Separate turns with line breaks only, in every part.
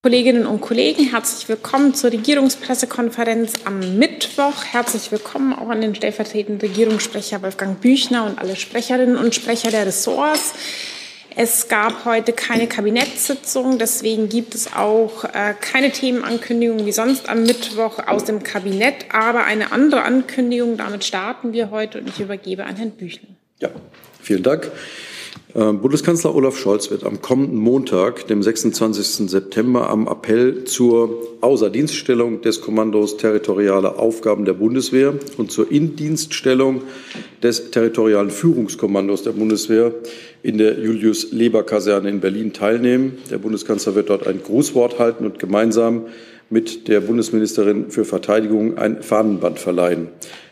Kolleginnen und Kollegen, herzlich willkommen zur Regierungspressekonferenz am Mittwoch. Herzlich willkommen auch an den stellvertretenden Regierungssprecher Wolfgang Büchner und alle Sprecherinnen und Sprecher der Ressorts. Es gab heute keine Kabinettssitzung, deswegen gibt es auch äh, keine Themenankündigung wie sonst am Mittwoch aus dem Kabinett, aber eine andere Ankündigung. Damit starten wir heute und ich übergebe an Herrn Büchner.
Ja, vielen Dank. Ähm, Bundeskanzler Olaf Scholz wird am kommenden Montag, dem 26. September, am Appell zur Außerdienststellung des Kommandos Territoriale Aufgaben der Bundeswehr und zur Indienststellung des Territorialen Führungskommandos der Bundeswehr in der Julius-Leber-Kaserne in Berlin teilnehmen. Der Bundeskanzler wird dort ein Grußwort halten und gemeinsam mit der Bundesministerin für Verteidigung ein Fahnenband verleihen.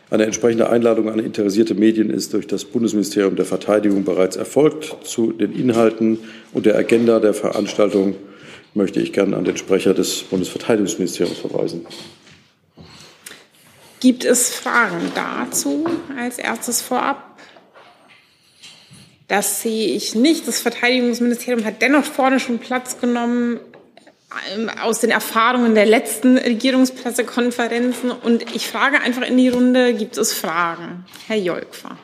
Eine entsprechende Einladung an interessierte Medien ist durch das Bundesministerium der Verteidigung bereits erfolgt. Zu den Inhalten und der Agenda der Veranstaltung möchte ich gerne an den Sprecher des Bundesverteidigungsministeriums verweisen.
Gibt es Fragen dazu als erstes vorab? Das sehe ich nicht. Das Verteidigungsministerium hat dennoch vorne schon Platz genommen. Ähm, aus den Erfahrungen der letzten Regierungspressekonferenzen. Und ich frage einfach in die Runde, gibt es Fragen? Herr Jolkwa.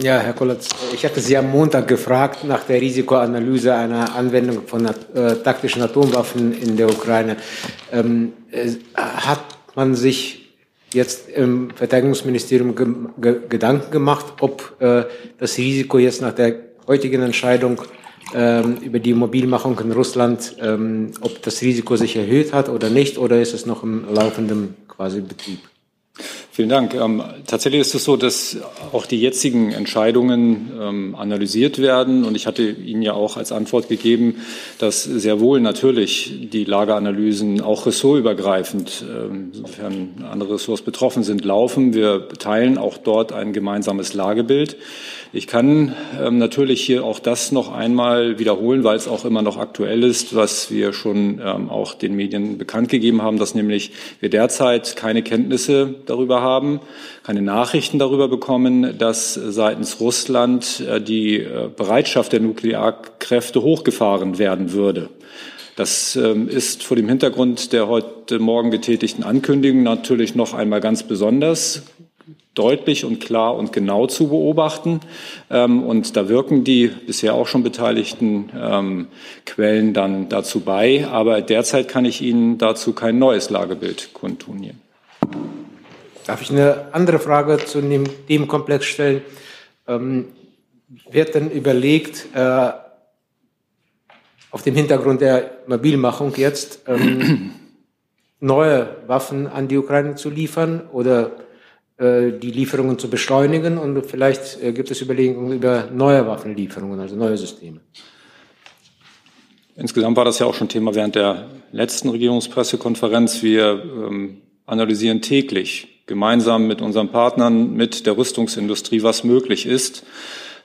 Ja, Herr Kollatz, ich hatte Sie am Montag gefragt nach der Risikoanalyse einer Anwendung von äh, taktischen Atomwaffen in der Ukraine. Ähm, äh, hat man sich jetzt im Verteidigungsministerium ge ge Gedanken gemacht, ob äh, das Risiko jetzt nach der heutigen Entscheidung über die Mobilmachung in Russland, ähm, ob das Risiko sich erhöht hat oder nicht, oder ist es noch im laufenden quasi Betrieb?
Vielen Dank. Ähm, tatsächlich ist es so, dass auch die jetzigen Entscheidungen ähm, analysiert werden. Und ich hatte Ihnen ja auch als Antwort gegeben, dass sehr wohl natürlich die Lageanalysen auch ressortübergreifend, ähm, sofern andere Ressorts betroffen sind, laufen. Wir teilen auch dort ein gemeinsames Lagebild. Ich kann ähm, natürlich hier auch das noch einmal wiederholen, weil es auch immer noch aktuell ist, was wir schon ähm, auch den Medien bekannt gegeben haben, dass nämlich wir derzeit keine Kenntnisse darüber haben, keine Nachrichten darüber bekommen, dass seitens Russland äh, die äh, Bereitschaft der Nuklearkräfte hochgefahren werden würde. Das ähm, ist vor dem Hintergrund der heute Morgen getätigten Ankündigung natürlich noch einmal ganz besonders deutlich und klar und genau zu beobachten. Ähm, und da wirken die bisher auch schon beteiligten ähm, Quellen dann dazu bei. Aber derzeit kann ich Ihnen dazu kein neues Lagebild kundtun hier.
Darf ich eine andere Frage zu dem Themenkomplex stellen? Ähm, wird denn überlegt, äh, auf dem Hintergrund der Mobilmachung jetzt ähm, neue Waffen an die Ukraine zu liefern oder die Lieferungen zu beschleunigen und vielleicht äh, gibt es Überlegungen über neue Waffenlieferungen, also neue Systeme.
Insgesamt war das ja auch schon Thema während der letzten Regierungspressekonferenz. Wir ähm, analysieren täglich gemeinsam mit unseren Partnern, mit der Rüstungsindustrie, was möglich ist,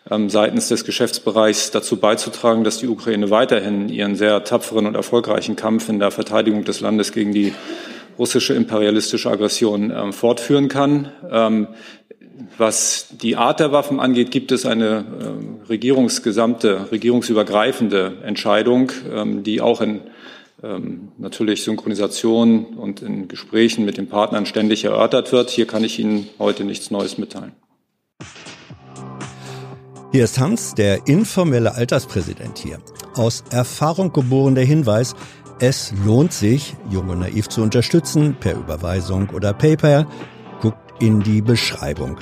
ähm, seitens des Geschäftsbereichs dazu beizutragen, dass die Ukraine weiterhin ihren sehr tapferen und erfolgreichen Kampf in der Verteidigung des Landes gegen die russische imperialistische Aggression äh, fortführen kann. Ähm, was die Art der Waffen angeht, gibt es eine äh, regierungsgesamte, regierungsübergreifende Entscheidung, ähm, die auch in ähm, natürlich Synchronisation und in Gesprächen mit den Partnern ständig erörtert wird. Hier kann ich Ihnen heute nichts Neues mitteilen.
Hier ist Hans, der informelle Alterspräsident hier. Aus Erfahrung geboren der Hinweis, es lohnt sich, Jung und Naiv zu unterstützen, per Überweisung oder PayPal. Guckt in die Beschreibung.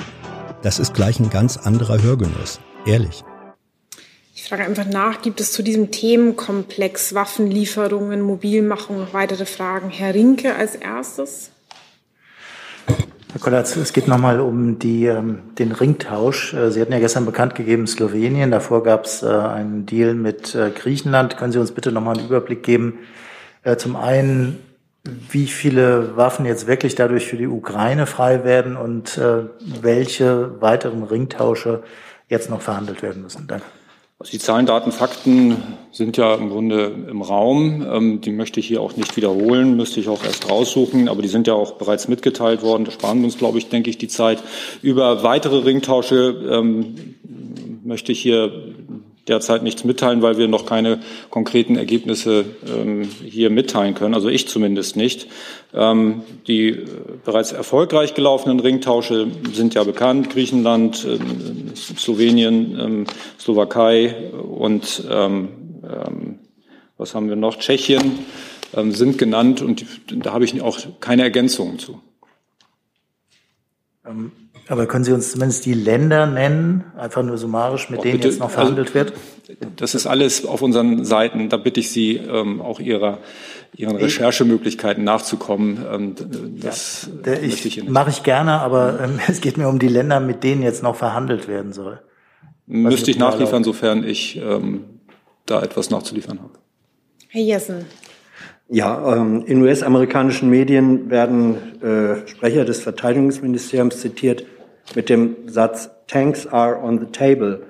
Das ist gleich ein ganz anderer Hörgenuss. Ehrlich.
Ich frage einfach nach, gibt es zu diesem Themenkomplex Waffenlieferungen, Mobilmachung noch weitere Fragen? Herr Rinke als erstes.
Herr Kollatz, es geht nochmal um die, ähm, den Ringtausch. Äh, Sie hatten ja gestern bekannt gegeben, Slowenien. Davor gab es äh, einen Deal mit äh, Griechenland. Können Sie uns bitte nochmal einen Überblick geben, zum einen, wie viele Waffen jetzt wirklich dadurch für die Ukraine frei werden und welche weiteren Ringtausche jetzt noch verhandelt werden müssen. Danke.
Also die Zahlen, Daten, Fakten sind ja im Grunde im Raum. Ähm, die möchte ich hier auch nicht wiederholen, müsste ich auch erst raussuchen, aber die sind ja auch bereits mitgeteilt worden. Da sparen wir uns, glaube ich, denke ich, die Zeit. Über weitere Ringtausche ähm, möchte ich hier derzeit nichts mitteilen, weil wir noch keine konkreten Ergebnisse ähm, hier mitteilen können, also ich zumindest nicht. Ähm, die äh, bereits erfolgreich gelaufenen Ringtausche sind ja bekannt, Griechenland, äh, Slowenien, ähm, Slowakei und ähm, ähm, was haben wir noch, Tschechien ähm, sind genannt und da habe ich auch keine Ergänzungen zu.
Aber können Sie uns zumindest die Länder nennen, einfach nur summarisch, mit auch denen bitte, jetzt noch verhandelt also, wird?
Das ist alles auf unseren Seiten. Da bitte ich Sie, ähm, auch Ihrer, Ihren Recherchemöglichkeiten nachzukommen. Ähm,
das ja, ich, ich mache ich gerne, aber ähm, es geht mir um die Länder, mit denen jetzt noch verhandelt werden soll.
Müsste ich nachliefern, sofern ich ähm, da etwas nachzuliefern habe.
Herr Jessen.
Ja, ähm, in US-amerikanischen Medien werden äh, Sprecher des Verteidigungsministeriums zitiert mit dem Satz Tanks are on the table.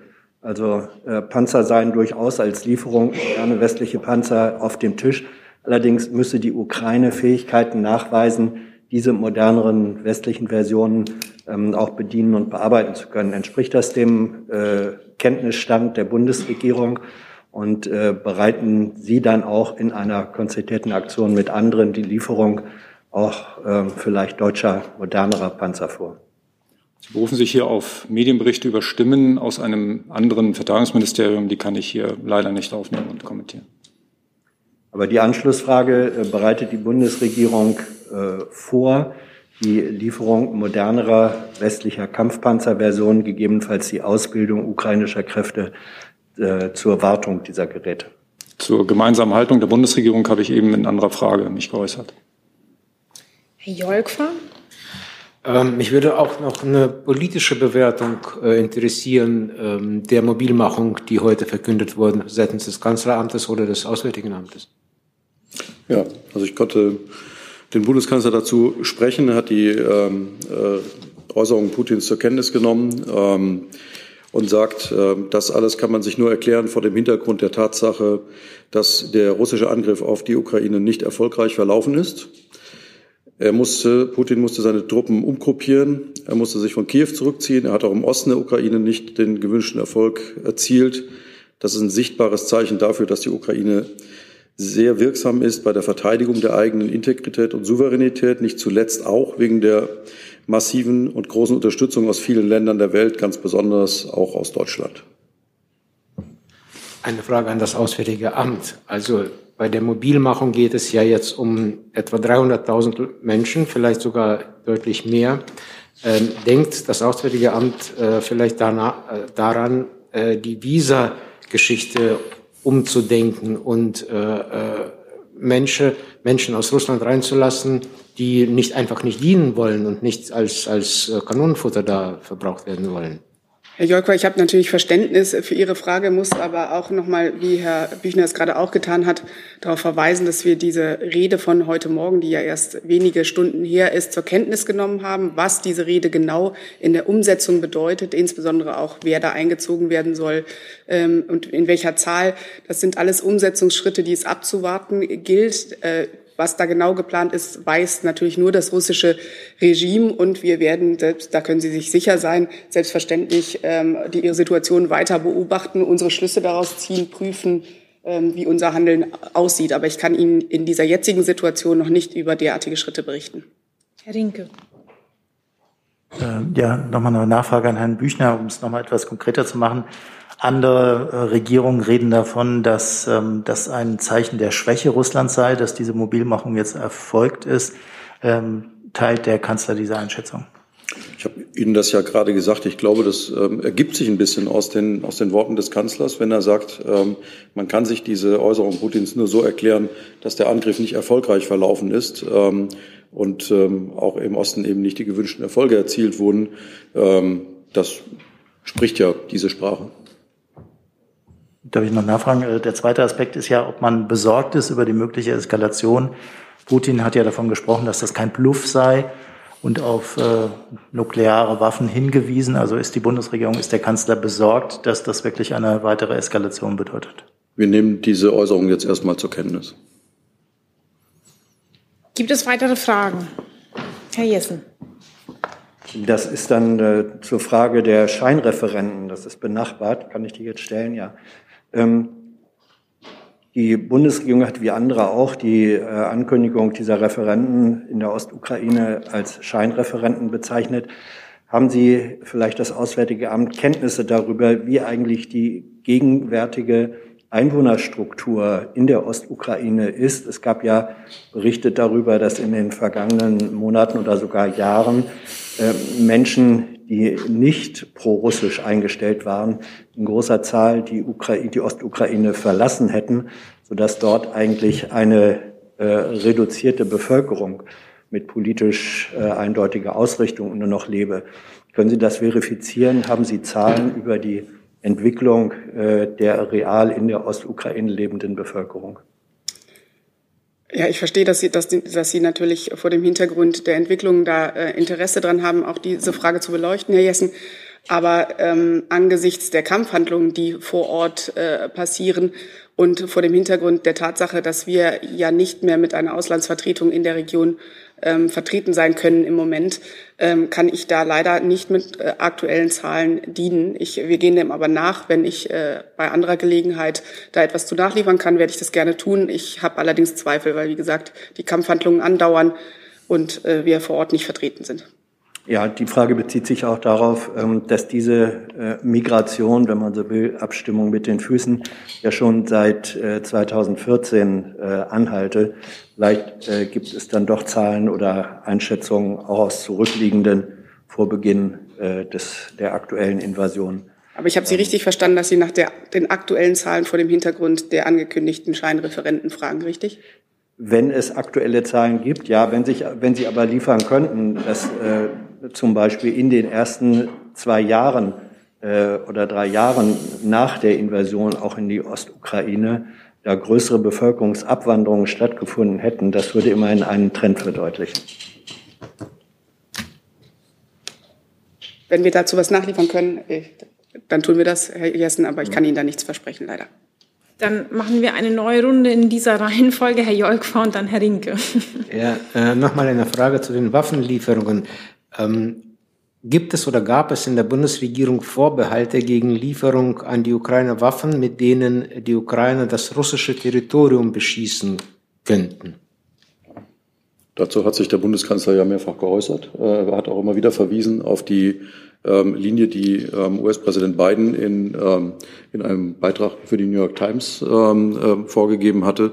Also äh, Panzer seien durchaus als Lieferung moderne westliche Panzer auf dem Tisch. Allerdings müsse die Ukraine Fähigkeiten nachweisen, diese moderneren westlichen Versionen ähm, auch bedienen und bearbeiten zu können. Entspricht das dem äh, Kenntnisstand der Bundesregierung? und äh, bereiten Sie dann auch in einer konzertierten Aktion mit anderen die Lieferung auch äh, vielleicht deutscher, modernerer Panzer vor.
Sie berufen sich hier auf Medienberichte über Stimmen aus einem anderen Verteidigungsministerium. Die kann ich hier leider nicht aufnehmen und kommentieren.
Aber die Anschlussfrage, äh, bereitet die Bundesregierung äh, vor, die Lieferung modernerer westlicher Kampfpanzerversionen, gegebenenfalls die Ausbildung ukrainischer Kräfte äh, zur Wartung dieser Geräte.
Zur gemeinsamen Haltung der Bundesregierung habe ich eben in anderer Frage mich geäußert.
Herr Jolkfer?
Ähm, mich würde auch noch eine politische Bewertung äh, interessieren ähm, der Mobilmachung, die heute verkündet wurde seitens des Kanzleramtes oder des Auswärtigen Amtes.
Ja, also ich konnte den Bundeskanzler dazu sprechen. Er hat die ähm, äh, Äußerungen Putins zur Kenntnis genommen. Ähm, und sagt, äh, das alles kann man sich nur erklären vor dem Hintergrund der Tatsache, dass der russische Angriff auf die Ukraine nicht erfolgreich verlaufen ist. Er musste, Putin musste seine Truppen umgruppieren. Er musste sich von Kiew zurückziehen. Er hat auch im Osten der Ukraine nicht den gewünschten Erfolg erzielt. Das ist ein sichtbares Zeichen dafür, dass die Ukraine sehr wirksam ist bei der Verteidigung der eigenen Integrität und Souveränität, nicht zuletzt auch wegen der massiven und großen Unterstützung aus vielen Ländern der Welt, ganz besonders auch aus Deutschland.
Eine Frage an das Auswärtige Amt. Also bei der Mobilmachung geht es ja jetzt um etwa 300.000 Menschen, vielleicht sogar deutlich mehr. Ähm, denkt das Auswärtige Amt äh, vielleicht danach, äh, daran, äh, die Visa-Geschichte umzudenken und äh, äh, Menschen, Menschen aus Russland reinzulassen, die nicht einfach nicht dienen wollen und nicht als, als äh, Kanonenfutter da verbraucht werden wollen.
Herr Jolkwa, ich habe natürlich Verständnis für Ihre Frage, muss aber auch nochmal, wie Herr Büchner es gerade auch getan hat, darauf verweisen, dass wir diese Rede von heute Morgen, die ja erst wenige Stunden her ist, zur Kenntnis genommen haben, was diese Rede genau in der Umsetzung bedeutet, insbesondere auch, wer da eingezogen werden soll ähm, und in welcher Zahl. Das sind alles Umsetzungsschritte, die es abzuwarten gilt. Äh, was da genau geplant ist, weiß natürlich nur das russische Regime. Und wir werden, selbst, da können Sie sich sicher sein, selbstverständlich ähm, die ihre Situation weiter beobachten, unsere Schlüsse daraus ziehen, prüfen, ähm, wie unser Handeln aussieht. Aber ich kann Ihnen in dieser jetzigen Situation noch nicht über derartige Schritte berichten.
Herr Rinke.
Äh, ja, nochmal eine Nachfrage an Herrn Büchner, um es nochmal etwas konkreter zu machen. Andere äh, Regierungen reden davon, dass ähm, das ein Zeichen der Schwäche Russlands sei, dass diese Mobilmachung jetzt erfolgt ist. Ähm, teilt der Kanzler diese Einschätzung?
Ich habe Ihnen das ja gerade gesagt. Ich glaube, das ähm, ergibt sich ein bisschen aus den, aus den Worten des Kanzlers, wenn er sagt, ähm, man kann sich diese Äußerung Putins nur so erklären, dass der Angriff nicht erfolgreich verlaufen ist ähm, und ähm, auch im Osten eben nicht die gewünschten Erfolge erzielt wurden. Ähm, das spricht ja diese Sprache.
Darf ich noch nachfragen? Äh, der zweite Aspekt ist ja, ob man besorgt ist über die mögliche Eskalation. Putin hat ja davon gesprochen, dass das kein Bluff sei und auf äh, nukleare Waffen hingewiesen. Also ist die Bundesregierung, ist der Kanzler besorgt, dass das wirklich eine weitere Eskalation bedeutet?
Wir nehmen diese Äußerung jetzt erstmal zur Kenntnis.
Gibt es weitere Fragen? Herr Jessen.
Das ist dann äh, zur Frage der Scheinreferenten. Das ist benachbart. Kann ich die jetzt stellen? Ja. Ähm, die Bundesregierung hat wie andere auch die äh, Ankündigung dieser Referenten in der Ostukraine als Scheinreferenten bezeichnet. Haben Sie vielleicht das Auswärtige Amt Kenntnisse darüber, wie eigentlich die gegenwärtige Einwohnerstruktur in der Ostukraine ist? Es gab ja Berichte darüber, dass in den vergangenen Monaten oder sogar Jahren äh, Menschen, die nicht pro-russisch eingestellt waren, in großer Zahl die, Ukraine, die Ostukraine verlassen hätten, sodass dort eigentlich eine äh, reduzierte Bevölkerung mit politisch äh, eindeutiger Ausrichtung nur noch lebe. Können Sie das verifizieren? Haben Sie Zahlen über die Entwicklung äh, der real in der Ostukraine lebenden Bevölkerung?
Ja, ich verstehe, dass Sie, dass, dass Sie natürlich vor dem Hintergrund der Entwicklung da äh, Interesse dran haben, auch diese Frage zu beleuchten, Herr Jessen. Aber ähm, angesichts der Kampfhandlungen, die vor Ort äh, passieren und vor dem Hintergrund der Tatsache, dass wir ja nicht mehr mit einer Auslandsvertretung in der Region ähm, vertreten sein können im Moment, ähm, kann ich da leider nicht mit äh, aktuellen Zahlen dienen. Ich, wir gehen dem aber nach. Wenn ich äh, bei anderer Gelegenheit da etwas zu nachliefern kann, werde ich das gerne tun. Ich habe allerdings Zweifel, weil, wie gesagt, die Kampfhandlungen andauern und äh, wir vor Ort nicht vertreten sind.
Ja, die Frage bezieht sich auch darauf, ähm, dass diese äh, Migration, wenn man so will, Abstimmung mit den Füßen, ja schon seit 2014 äh, äh, anhalte. Vielleicht gibt es dann doch Zahlen oder Einschätzungen auch aus zurückliegenden vor Beginn des, der aktuellen Invasion.
Aber ich habe Sie richtig verstanden, dass Sie nach der, den aktuellen Zahlen vor dem Hintergrund der angekündigten Scheinreferenten fragen, richtig?
Wenn es aktuelle Zahlen gibt, ja, wenn, sich, wenn Sie aber liefern könnten, dass äh, zum Beispiel in den ersten zwei Jahren äh, oder drei Jahren nach der Invasion auch in die Ostukraine da größere Bevölkerungsabwanderungen stattgefunden hätten, das würde immerhin einen Trend verdeutlichen.
Wenn wir dazu was nachliefern können, äh, dann tun wir das, Herr Jessen, aber ich kann Ihnen da nichts versprechen, leider.
Dann machen wir eine neue Runde in dieser Reihenfolge, Herr Jolkva und dann Herr Rinke.
Ja, äh, nochmal eine Frage zu den Waffenlieferungen. Ähm, gibt es oder gab es in der Bundesregierung Vorbehalte gegen Lieferung an die Ukraine Waffen, mit denen die Ukraine das russische Territorium beschießen könnten?
Dazu hat sich der Bundeskanzler ja mehrfach geäußert. Er hat auch immer wieder verwiesen auf die ähm, Linie, die ähm, US-Präsident Biden in, ähm, in einem Beitrag für die New York Times ähm, äh, vorgegeben hatte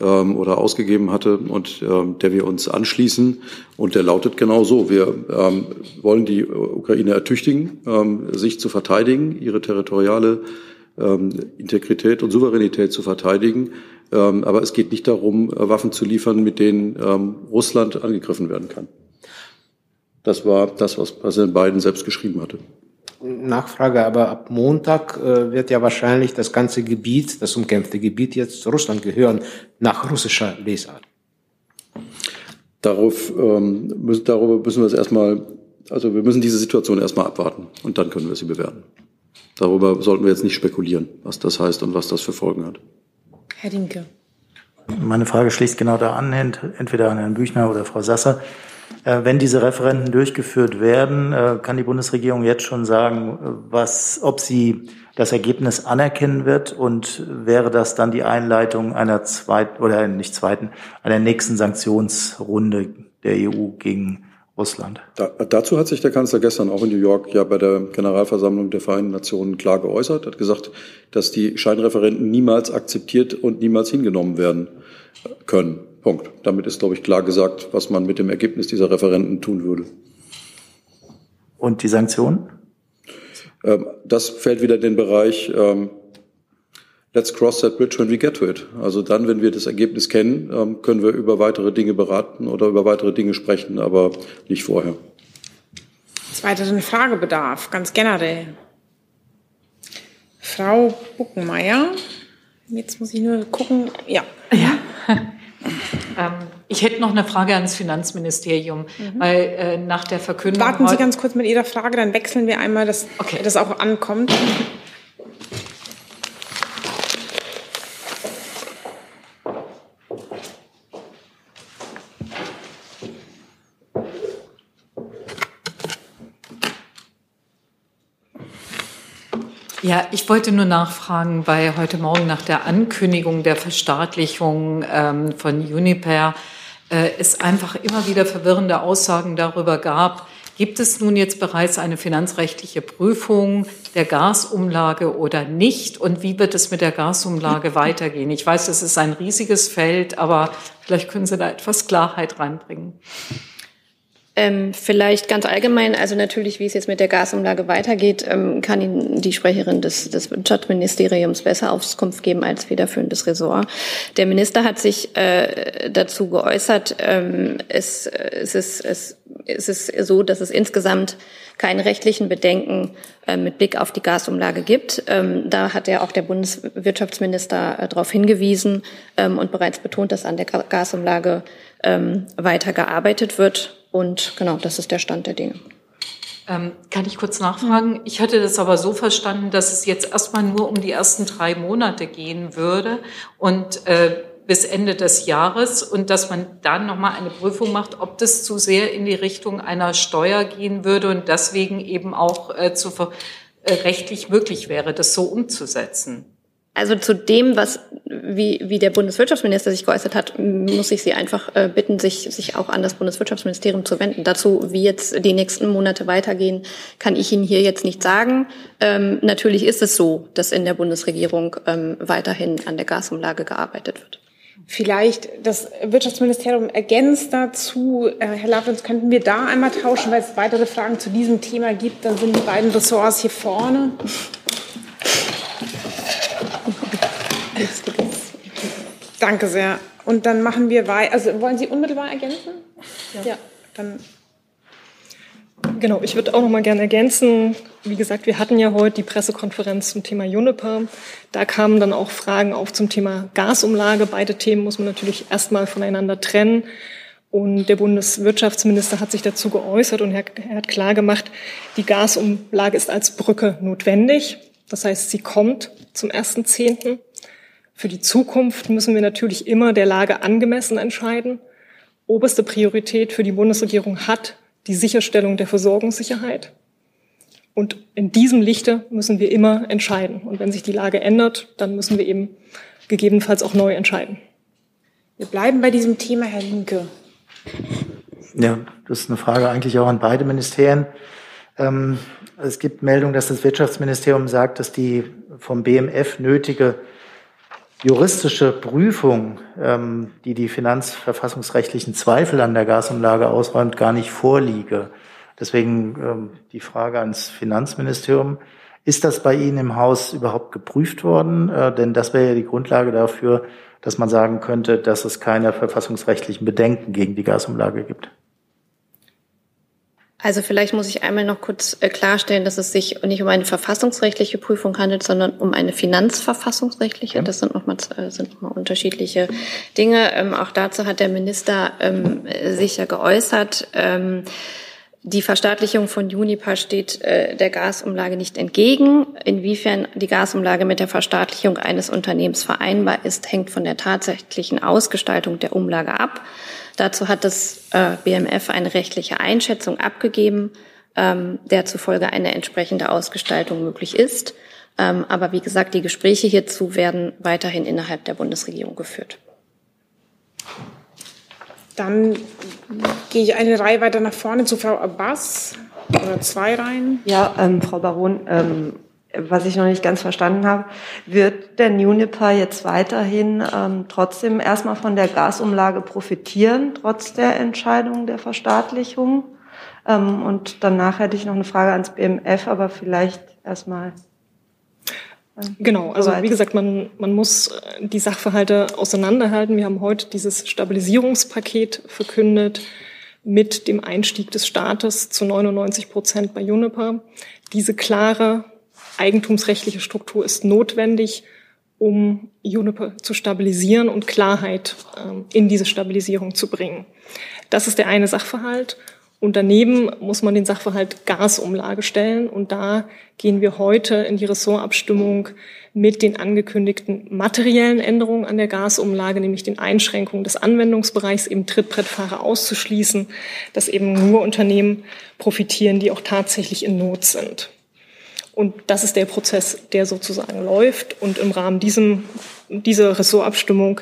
ähm, oder ausgegeben hatte und ähm, der wir uns anschließen. Und der lautet genau so. Wir ähm, wollen die Ukraine ertüchtigen, ähm, sich zu verteidigen, ihre territoriale ähm, Integrität und Souveränität zu verteidigen. Ähm, aber es geht nicht darum, Waffen zu liefern, mit denen ähm, Russland angegriffen werden kann. Das war das, was Präsident Biden selbst geschrieben hatte.
Nachfrage, aber ab Montag äh, wird ja wahrscheinlich das ganze Gebiet, das umkämpfte Gebiet jetzt zu Russland gehören, nach russischer Lesart.
Darauf, ähm, müssen, darüber müssen wir es erstmal, also wir müssen diese Situation erstmal abwarten und dann können wir sie bewerten. Darüber sollten wir jetzt nicht spekulieren, was das heißt und was das für Folgen hat.
Herr Dinke.
Meine Frage schließt genau da an, entweder an Herrn Büchner oder Frau Sasser. Äh, wenn diese Referenten durchgeführt werden, äh, kann die Bundesregierung jetzt schon sagen, was, ob sie das Ergebnis anerkennen wird und wäre das dann die Einleitung einer zweiten oder nicht zweiten, einer nächsten Sanktionsrunde der EU gegen Russland?
Da, dazu hat sich der Kanzler gestern auch in New York ja bei der Generalversammlung der Vereinten Nationen klar geäußert, hat gesagt, dass die Scheinreferenten niemals akzeptiert und niemals hingenommen werden können. Punkt. Damit ist, glaube ich, klar gesagt, was man mit dem Ergebnis dieser Referenten tun würde.
Und die Sanktionen?
Ähm, das fällt wieder in den Bereich ähm, Let's cross that bridge when we get to it. Also dann, wenn wir das Ergebnis kennen, ähm, können wir über weitere Dinge beraten oder über weitere Dinge sprechen, aber nicht vorher.
Es weiteren Fragebedarf, ganz generell. Frau Buckenmeier, jetzt muss ich nur gucken. Ja.
Ja. Ähm, ich hätte noch eine Frage ans Finanzministerium, mhm. weil äh, nach der Verkündung.
Warten Sie ganz kurz mit Ihrer Frage, dann wechseln wir einmal, dass okay. das auch ankommt.
Ja, ich wollte nur nachfragen, weil heute Morgen nach der Ankündigung der Verstaatlichung ähm, von Uniper äh, es einfach immer wieder verwirrende Aussagen darüber gab, Gibt es nun jetzt bereits eine finanzrechtliche Prüfung der Gasumlage oder nicht? Und wie wird es mit der Gasumlage weitergehen? Ich weiß, es ist ein riesiges Feld, aber vielleicht können Sie da etwas Klarheit reinbringen.
Ähm, vielleicht ganz allgemein, also natürlich, wie es jetzt mit der Gasumlage weitergeht, ähm, kann Ihnen die Sprecherin des, des Wirtschaftsministeriums besser Auskunft geben als federführendes Ressort. Der Minister hat sich äh, dazu geäußert, ähm, es, es, ist, es, es ist so, dass es insgesamt keine rechtlichen Bedenken äh, mit Blick auf die Gasumlage gibt. Ähm, da hat ja auch der Bundeswirtschaftsminister äh, darauf hingewiesen ähm, und bereits betont, dass an der Gasumlage ähm, weiter gearbeitet wird. Und genau, das ist der Stand der Dinge.
Ähm, kann ich kurz nachfragen? Ich hatte das aber so verstanden, dass es jetzt erstmal nur um die ersten drei Monate gehen würde und äh, bis Ende des Jahres und dass man dann nochmal eine Prüfung macht, ob das zu sehr in die Richtung einer Steuer gehen würde und deswegen eben auch äh, zu, äh, rechtlich möglich wäre, das so umzusetzen.
Also zu dem, was wie, wie der Bundeswirtschaftsminister sich geäußert hat, muss ich Sie einfach äh, bitten, sich, sich auch an das Bundeswirtschaftsministerium zu wenden. Dazu, wie jetzt die nächsten Monate weitergehen, kann ich Ihnen hier jetzt nicht sagen. Ähm, natürlich ist es so, dass in der Bundesregierung ähm, weiterhin an der Gasumlage gearbeitet wird.
Vielleicht das Wirtschaftsministerium ergänzt dazu. Äh, Herr Lavrenz, könnten wir da einmal tauschen, weil es weitere Fragen zu diesem Thema gibt? Dann sind die beiden Ressorts hier vorne. Danke sehr. Und dann machen wir weiter. Also wollen Sie unmittelbar ergänzen?
Ja. ja. Dann Genau, ich würde auch noch mal gerne ergänzen. Wie gesagt, wir hatten ja heute die Pressekonferenz zum Thema Juniper. Da kamen dann auch Fragen auf zum Thema Gasumlage. Beide Themen muss man natürlich erstmal voneinander trennen. Und der Bundeswirtschaftsminister hat sich dazu geäußert und er hat klar gemacht, die Gasumlage ist als Brücke notwendig. Das heißt, sie kommt zum 1.10. Für die Zukunft müssen wir natürlich immer der Lage angemessen entscheiden. Oberste Priorität für die Bundesregierung hat die Sicherstellung der Versorgungssicherheit. Und in diesem Lichte müssen wir immer entscheiden. Und wenn sich die Lage ändert, dann müssen wir eben gegebenenfalls auch neu entscheiden.
Wir bleiben bei diesem Thema, Herr Linke.
Ja, das ist eine Frage eigentlich auch an beide Ministerien. Ähm, es gibt Meldungen, dass das Wirtschaftsministerium sagt, dass die vom BMF nötige juristische Prüfung, ähm, die die finanzverfassungsrechtlichen Zweifel an der Gasumlage ausräumt, gar nicht vorliege. Deswegen ähm, die Frage ans Finanzministerium. Ist das bei Ihnen im Haus überhaupt geprüft worden? Äh, denn das wäre ja die Grundlage dafür, dass man sagen könnte, dass es keine verfassungsrechtlichen Bedenken gegen die Gasumlage gibt.
Also vielleicht muss ich einmal noch kurz äh, klarstellen, dass es sich nicht um eine verfassungsrechtliche Prüfung handelt, sondern um eine finanzverfassungsrechtliche. Das sind nochmal äh, sind noch mal unterschiedliche Dinge. Ähm, auch dazu hat der Minister ähm, sich ja geäußert. Ähm, die Verstaatlichung von Juniper steht äh, der Gasumlage nicht entgegen. Inwiefern die Gasumlage mit der Verstaatlichung eines Unternehmens vereinbar ist, hängt von der tatsächlichen Ausgestaltung der Umlage ab. Dazu hat das äh, BMF eine rechtliche Einschätzung abgegeben, ähm, der zufolge eine entsprechende Ausgestaltung möglich ist. Ähm, aber wie gesagt, die Gespräche hierzu werden weiterhin innerhalb der Bundesregierung geführt.
Dann gehe ich eine Reihe weiter nach vorne zu Frau Abbas oder zwei Reihen.
Ja, ähm, Frau Baron, ähm, was ich noch nicht ganz verstanden habe, wird der Juniper jetzt weiterhin ähm, trotzdem erstmal von der Gasumlage profitieren, trotz der Entscheidung der Verstaatlichung? Ähm, und danach hätte ich noch eine Frage ans BMF, aber vielleicht erstmal.
Ähm, genau, also wie gesagt, man, man muss äh, die Sachverhalte auseinanderhalten. Wir haben heute dieses Stabilisierungspaket verkündet mit dem Einstieg des Staates zu 99 Prozent bei Juniper. Diese klare eigentumsrechtliche Struktur ist notwendig, um Juniper zu stabilisieren und Klarheit ähm, in diese Stabilisierung zu bringen. Das ist der eine Sachverhalt. Und daneben muss man den Sachverhalt Gasumlage stellen. Und da gehen wir heute in die Ressortabstimmung mit den angekündigten materiellen Änderungen an der Gasumlage, nämlich den Einschränkungen des Anwendungsbereichs, eben Trittbrettfahrer auszuschließen, dass eben nur Unternehmen profitieren, die auch tatsächlich in Not sind. Und das ist der Prozess, der sozusagen läuft. Und im Rahmen diesem, dieser Ressortabstimmung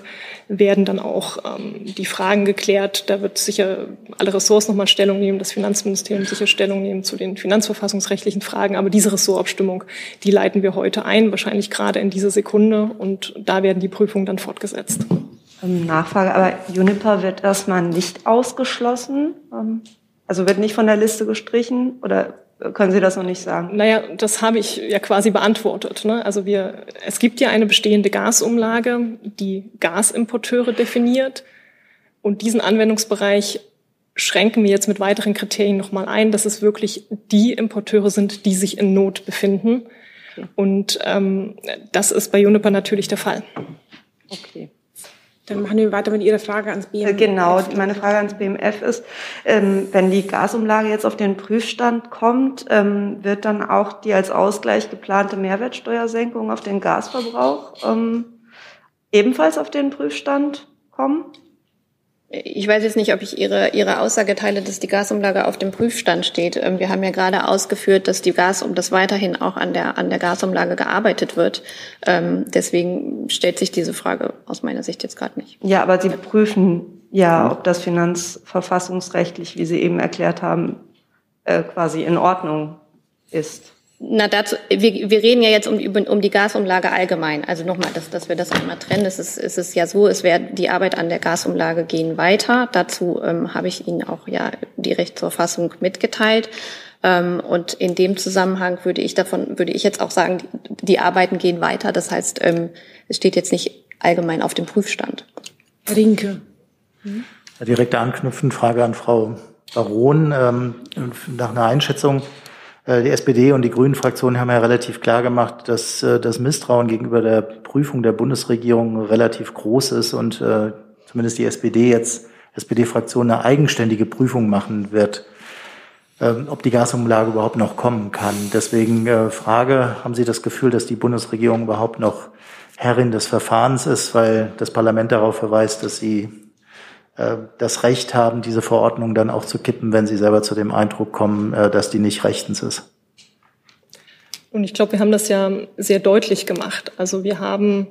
werden dann auch ähm, die Fragen geklärt. Da wird sicher alle Ressorts nochmal Stellung nehmen, das Finanzministerium sicher Stellung nehmen zu den finanzverfassungsrechtlichen Fragen. Aber diese Ressortabstimmung, die leiten wir heute ein, wahrscheinlich gerade in dieser Sekunde. Und da werden die Prüfungen dann fortgesetzt.
Ähm, Nachfrage, aber Juniper wird erstmal nicht ausgeschlossen? Ähm, also wird nicht von der Liste gestrichen oder können Sie das noch nicht sagen?
Naja, das habe ich ja quasi beantwortet. Ne? Also wir, es gibt ja eine bestehende Gasumlage, die Gasimporteure definiert. Und diesen Anwendungsbereich schränken wir jetzt mit weiteren Kriterien nochmal ein, dass es wirklich die Importeure sind, die sich in Not befinden. Okay. Und ähm, das ist bei Juniper natürlich der Fall.
Okay.
Dann machen wir weiter mit Ihrer Frage ans BMF.
Äh, genau, meine Frage ans BMF ist, ähm, wenn die Gasumlage jetzt auf den Prüfstand kommt, ähm, wird dann auch die als Ausgleich geplante Mehrwertsteuersenkung auf den Gasverbrauch ähm, ebenfalls auf den Prüfstand kommen?
Ich weiß jetzt nicht, ob ich Ihre, Ihre Aussage teile, dass die Gasumlage auf dem Prüfstand steht. Ähm, wir haben ja gerade ausgeführt, dass die Gas, um das weiterhin auch an der, an der Gasumlage gearbeitet wird. Ähm, deswegen stellt sich diese Frage aus meiner Sicht jetzt gerade nicht.
Ja, aber Sie prüfen ja, ob das finanzverfassungsrechtlich, wie Sie eben erklärt haben, äh, quasi in Ordnung ist.
Na, dazu, wir, wir reden ja jetzt um, um die Gasumlage allgemein. Also nochmal, dass, dass wir das einmal trennen. Es ist, es ist ja so, es wird die Arbeit an der Gasumlage gehen weiter. Dazu ähm, habe ich Ihnen auch ja die Rechtsverfassung mitgeteilt. Ähm, und in dem Zusammenhang würde ich davon, würde ich jetzt auch sagen, die, die Arbeiten gehen weiter. Das heißt, ähm, es steht jetzt nicht allgemein auf dem Prüfstand.
Herr Rinke.
Hm? Direkte anknüpfende Frage an Frau Baron. Ähm, nach einer Einschätzung die SPD und die Grünen-Fraktion haben ja relativ klar gemacht, dass äh, das Misstrauen gegenüber der Prüfung der Bundesregierung relativ groß ist und äh, zumindest die SPD jetzt, SPD-Fraktion eine eigenständige Prüfung machen wird, ähm, ob die Gasumlage überhaupt noch kommen kann. Deswegen Frage, haben Sie das Gefühl, dass die Bundesregierung überhaupt noch Herrin des Verfahrens ist, weil das Parlament darauf verweist, dass sie äh, das Recht haben, diese Verordnung dann auch zu kippen, wenn sie selber zu dem Eindruck kommen, äh, dass die nicht rechtens ist.
Und ich glaube, wir haben das ja sehr deutlich gemacht. Also wir haben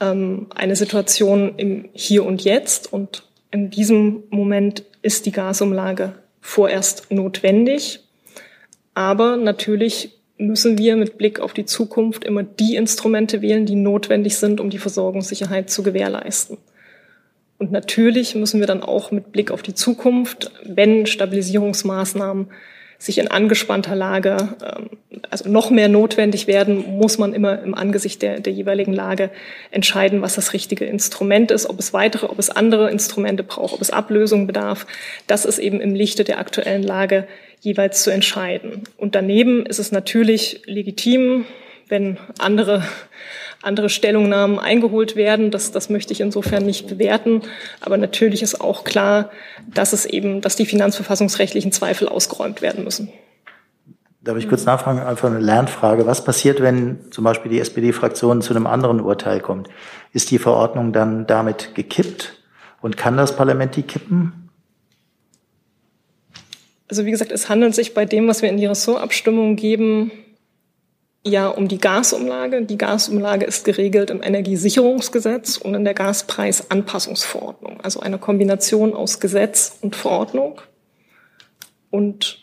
ähm, eine Situation im Hier und Jetzt und in diesem Moment ist die Gasumlage vorerst notwendig. Aber natürlich müssen wir mit Blick auf die Zukunft immer die Instrumente wählen, die notwendig sind, um die Versorgungssicherheit zu gewährleisten. Und natürlich müssen wir dann auch mit Blick auf die Zukunft, wenn Stabilisierungsmaßnahmen sich in angespannter Lage, ähm, also noch mehr notwendig werden, muss man immer im Angesicht der, der jeweiligen Lage entscheiden, was das richtige Instrument ist, ob es weitere, ob es andere Instrumente braucht, ob es Ablösung bedarf. Das ist eben im Lichte der aktuellen Lage jeweils zu entscheiden. Und daneben ist es natürlich legitim, wenn andere andere Stellungnahmen eingeholt werden. Das, das möchte ich insofern nicht bewerten. Aber natürlich ist auch klar, dass es eben, dass die finanzverfassungsrechtlichen Zweifel ausgeräumt werden müssen.
Darf ich kurz nachfragen, einfach eine Lernfrage. Was passiert, wenn zum Beispiel die SPD-Fraktion zu einem anderen Urteil kommt? Ist die Verordnung dann damit gekippt? Und kann das Parlament die kippen?
Also wie gesagt, es handelt sich bei dem, was wir in die Ressortabstimmung geben, ja um die Gasumlage. Die Gasumlage ist geregelt im Energiesicherungsgesetz und in der Gaspreisanpassungsverordnung, also eine Kombination aus Gesetz und Verordnung. Und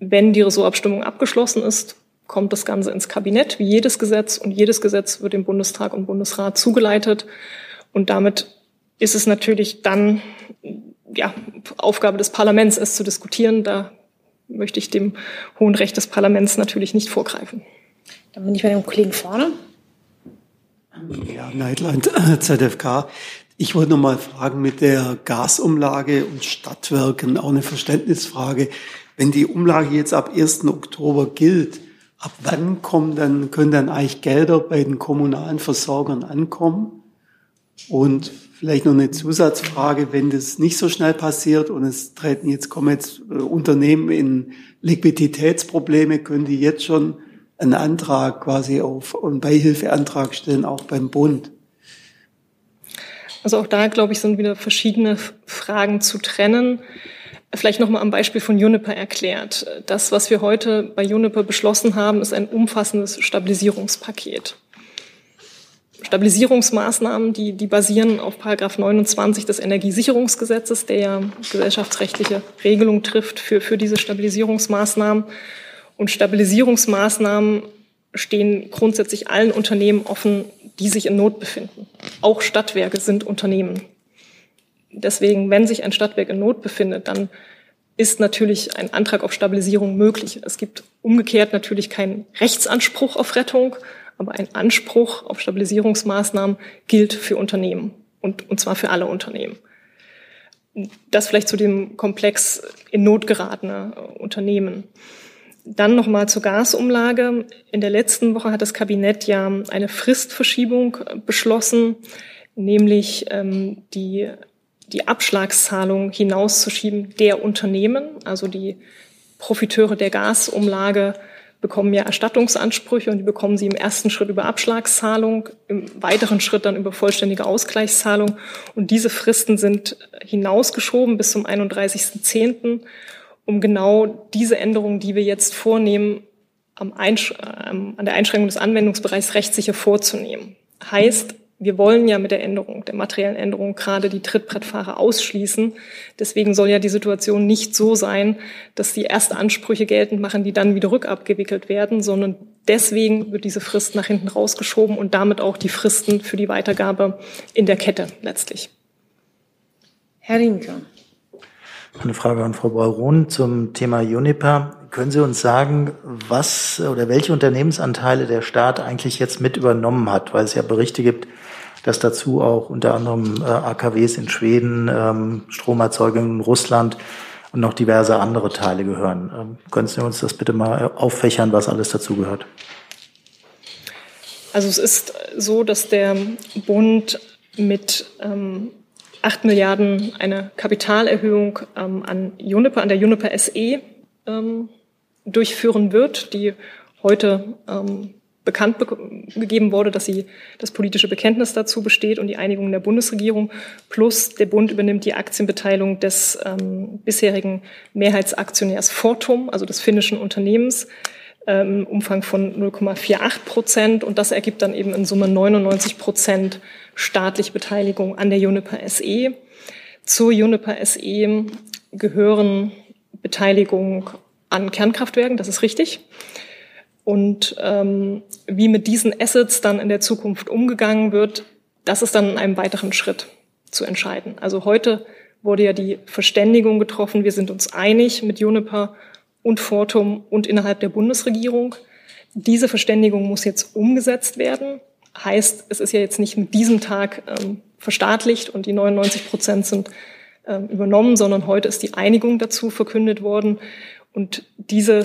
wenn die Ressortabstimmung abgeschlossen ist, kommt das Ganze ins Kabinett, wie jedes Gesetz, und jedes Gesetz wird dem Bundestag und Bundesrat zugeleitet. Und damit ist es natürlich dann ja, Aufgabe des Parlaments, es zu diskutieren. Da möchte ich dem hohen Recht des Parlaments natürlich nicht vorgreifen.
Dann bin ich bei dem Kollegen vorne.
Ja, Neidland, ZFK. Ich wollte noch mal fragen mit der Gasumlage und Stadtwerken, auch eine Verständnisfrage. Wenn die Umlage jetzt ab 1. Oktober gilt, ab wann kommen dann, können dann eigentlich Gelder bei den kommunalen Versorgern ankommen? Und vielleicht noch eine Zusatzfrage, wenn das nicht so schnell passiert und es treten jetzt, kommen jetzt äh, Unternehmen in Liquiditätsprobleme, können die jetzt schon einen Antrag quasi auf einen Beihilfeantrag stellen, auch beim Bund.
Also auch da, glaube ich, sind wieder verschiedene Fragen zu trennen. Vielleicht nochmal am Beispiel von Juniper erklärt. Das, was wir heute bei Juniper beschlossen haben, ist ein umfassendes Stabilisierungspaket. Stabilisierungsmaßnahmen, die, die basieren auf Paragraph 29 des Energiesicherungsgesetzes, der ja gesellschaftsrechtliche Regelung trifft für, für diese Stabilisierungsmaßnahmen. Und Stabilisierungsmaßnahmen stehen grundsätzlich allen Unternehmen offen, die sich in Not befinden. Auch Stadtwerke sind Unternehmen. Deswegen, wenn sich ein Stadtwerk in Not befindet, dann ist natürlich ein Antrag auf Stabilisierung möglich. Es gibt umgekehrt natürlich keinen Rechtsanspruch auf Rettung, aber ein Anspruch auf Stabilisierungsmaßnahmen gilt für Unternehmen und, und zwar für alle Unternehmen. Das vielleicht zu dem Komplex in Not geratene Unternehmen. Dann nochmal zur Gasumlage. In der letzten Woche hat das Kabinett ja eine Fristverschiebung beschlossen, nämlich ähm, die, die Abschlagszahlung hinauszuschieben der Unternehmen, also die Profiteure der Gasumlage bekommen ja Erstattungsansprüche und die bekommen sie im ersten Schritt über Abschlagszahlung, im weiteren Schritt dann über vollständige Ausgleichszahlung. Und diese Fristen sind hinausgeschoben bis zum 31.10., um genau diese Änderungen, die wir jetzt vornehmen, am Einsch ähm, an der Einschränkung des Anwendungsbereichs rechtssicher vorzunehmen. Heißt, wir wollen ja mit der Änderung, der materiellen Änderung gerade die Trittbrettfahrer ausschließen. Deswegen soll ja die Situation nicht so sein, dass die erst Ansprüche geltend machen, die dann wieder rückabgewickelt werden, sondern deswegen wird diese Frist nach hinten rausgeschoben und damit auch die Fristen für die Weitergabe in der Kette letztlich.
Herr Rinke.
Eine Frage an Frau Beuron zum Thema Juniper. Können Sie uns sagen, was oder welche Unternehmensanteile der Staat eigentlich jetzt mit übernommen hat? Weil es ja Berichte gibt, dass dazu auch unter anderem äh, AKWs in Schweden, ähm, Stromerzeugungen in Russland und noch diverse andere Teile gehören. Ähm, können Sie uns das bitte mal auffächern, was alles dazu gehört?
Also es ist so, dass der Bund mit ähm, 8 Milliarden eine Kapitalerhöhung ähm, an Juniper, an der Juniper SE ähm, durchführen wird, die heute ähm, bekannt gegeben wurde, dass sie das politische Bekenntnis dazu besteht und die Einigung der Bundesregierung. Plus der Bund übernimmt die Aktienbeteiligung des ähm, bisherigen Mehrheitsaktionärs Fortum, also des finnischen Unternehmens, ähm, Umfang von 0,48 Prozent. Und das ergibt dann eben in Summe 99 Prozent staatliche Beteiligung an der Juniper SE. Zur Juniper SE gehören Beteiligung an Kernkraftwerken, das ist richtig. Und ähm, wie mit diesen Assets dann in der Zukunft umgegangen wird, das ist dann in einem weiteren Schritt zu entscheiden. Also heute wurde ja die Verständigung getroffen, wir sind uns einig mit Juniper und Fortum und innerhalb der Bundesregierung. Diese Verständigung muss jetzt umgesetzt werden. Heißt, es ist ja jetzt nicht mit diesem Tag ähm, verstaatlicht und die 99 Prozent sind ähm, übernommen, sondern heute ist die Einigung dazu verkündet worden. Und diese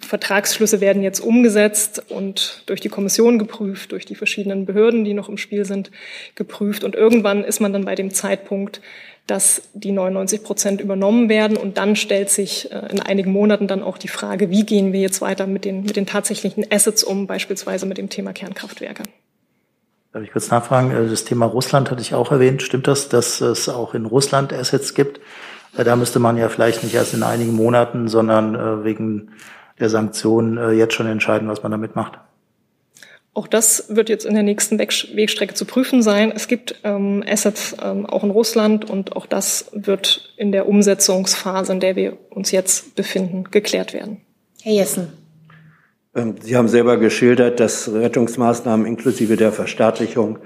Vertragsschlüsse werden jetzt umgesetzt und durch die Kommission geprüft, durch die verschiedenen Behörden, die noch im Spiel sind, geprüft. Und irgendwann ist man dann bei dem Zeitpunkt, dass die 99 Prozent übernommen werden. Und dann stellt sich äh, in einigen Monaten dann auch die Frage, wie gehen wir jetzt weiter mit den, mit den tatsächlichen Assets um, beispielsweise mit dem Thema Kernkraftwerke.
Darf ich kurz nachfragen? Äh, das Thema Russland hatte ich auch erwähnt. Stimmt das, dass es auch in Russland Assets gibt? Äh, da müsste man ja vielleicht nicht erst in einigen Monaten, sondern wegen der Sanktionen äh, jetzt schon entscheiden, was man damit macht.
Auch das wird jetzt in der nächsten Wegstrecke zu prüfen sein. Es gibt ähm, Assets ähm, auch in Russland und auch das wird in der Umsetzungsphase, in der wir uns jetzt befinden, geklärt werden.
Herr Jessen.
Ähm, Sie haben selber geschildert, dass Rettungsmaßnahmen inklusive der Verstaatlichung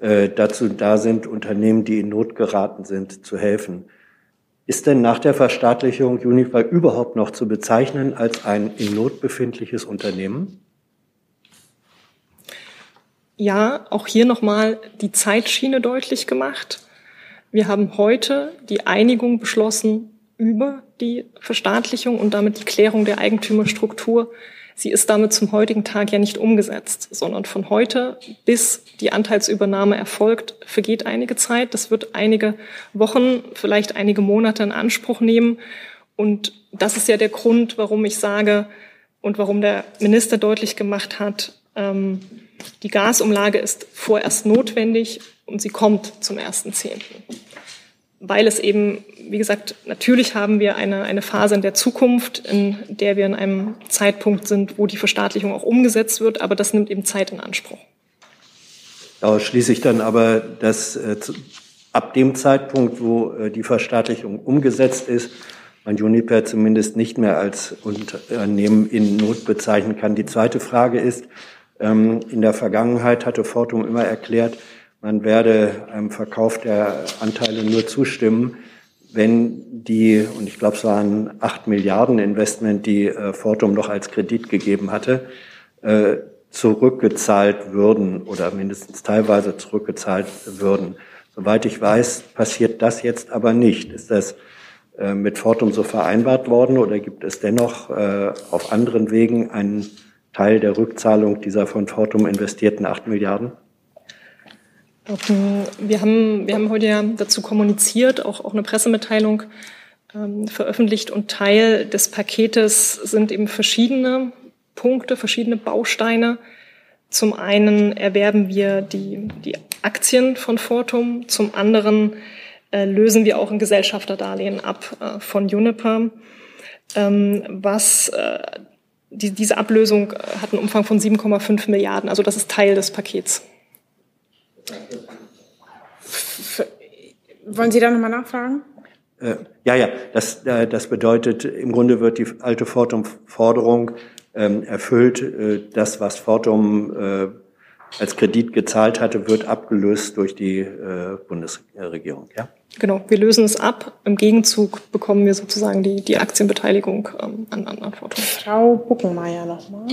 äh, dazu da sind, Unternehmen, die in Not geraten sind, zu helfen. Ist denn nach der Verstaatlichung Unifier überhaupt noch zu bezeichnen als ein in Not befindliches Unternehmen?
Ja, auch hier nochmal die Zeitschiene deutlich gemacht. Wir haben heute die Einigung beschlossen über die Verstaatlichung und damit die Klärung der Eigentümerstruktur Sie ist damit zum heutigen Tag ja nicht umgesetzt, sondern von heute bis die Anteilsübernahme erfolgt, vergeht einige Zeit. Das wird einige Wochen, vielleicht einige Monate in Anspruch nehmen. Und das ist ja der Grund, warum ich sage und warum der Minister deutlich gemacht hat, ähm, die Gasumlage ist vorerst notwendig und sie kommt zum 1.10. weil es eben, wie gesagt, natürlich haben wir eine, eine Phase in der Zukunft, in der wir in einem Zeitpunkt sind, wo die Verstaatlichung auch umgesetzt wird, aber das nimmt eben Zeit in Anspruch.
Daraus schließe ich dann aber, dass äh, ab dem Zeitpunkt, wo äh, die Verstaatlichung umgesetzt ist, man Juniper zumindest nicht mehr als Unternehmen in Not bezeichnen kann. Die zweite Frage ist, in der Vergangenheit hatte Fortum immer erklärt, man werde einem Verkauf der Anteile nur zustimmen, wenn die, und ich glaube, es waren acht Milliarden Investment, die äh, Fortum noch als Kredit gegeben hatte, äh, zurückgezahlt würden oder mindestens teilweise zurückgezahlt würden. Soweit ich weiß, passiert das jetzt aber nicht. Ist das äh, mit Fortum so vereinbart worden oder gibt es dennoch auf anderen Wegen einen Teil der Rückzahlung dieser von Fortum investierten acht Milliarden?
Wir haben, wir haben heute ja dazu kommuniziert, auch, auch eine Pressemitteilung ähm, veröffentlicht und Teil des Paketes sind eben verschiedene Punkte, verschiedene Bausteine. Zum einen erwerben wir die, die Aktien von Fortum, zum anderen äh, lösen wir auch ein Gesellschafterdarlehen ab äh, von Juniper, ähm, was äh, die, diese Ablösung äh, hat einen Umfang von 7,5 Milliarden. Also das ist Teil des Pakets.
Wollen Sie da nochmal nachfragen?
Äh, ja, ja, das, äh, das bedeutet, im Grunde wird die alte Fortum-Forderung ähm, erfüllt. Äh, das, was Fortum äh, als Kredit gezahlt hatte, wird abgelöst durch die äh, Bundesregierung. Ja?
Genau, wir lösen es ab. Im Gegenzug bekommen wir sozusagen die, die Aktienbeteiligung ähm, an, an Fortum.
Frau Buckenmeier nochmal.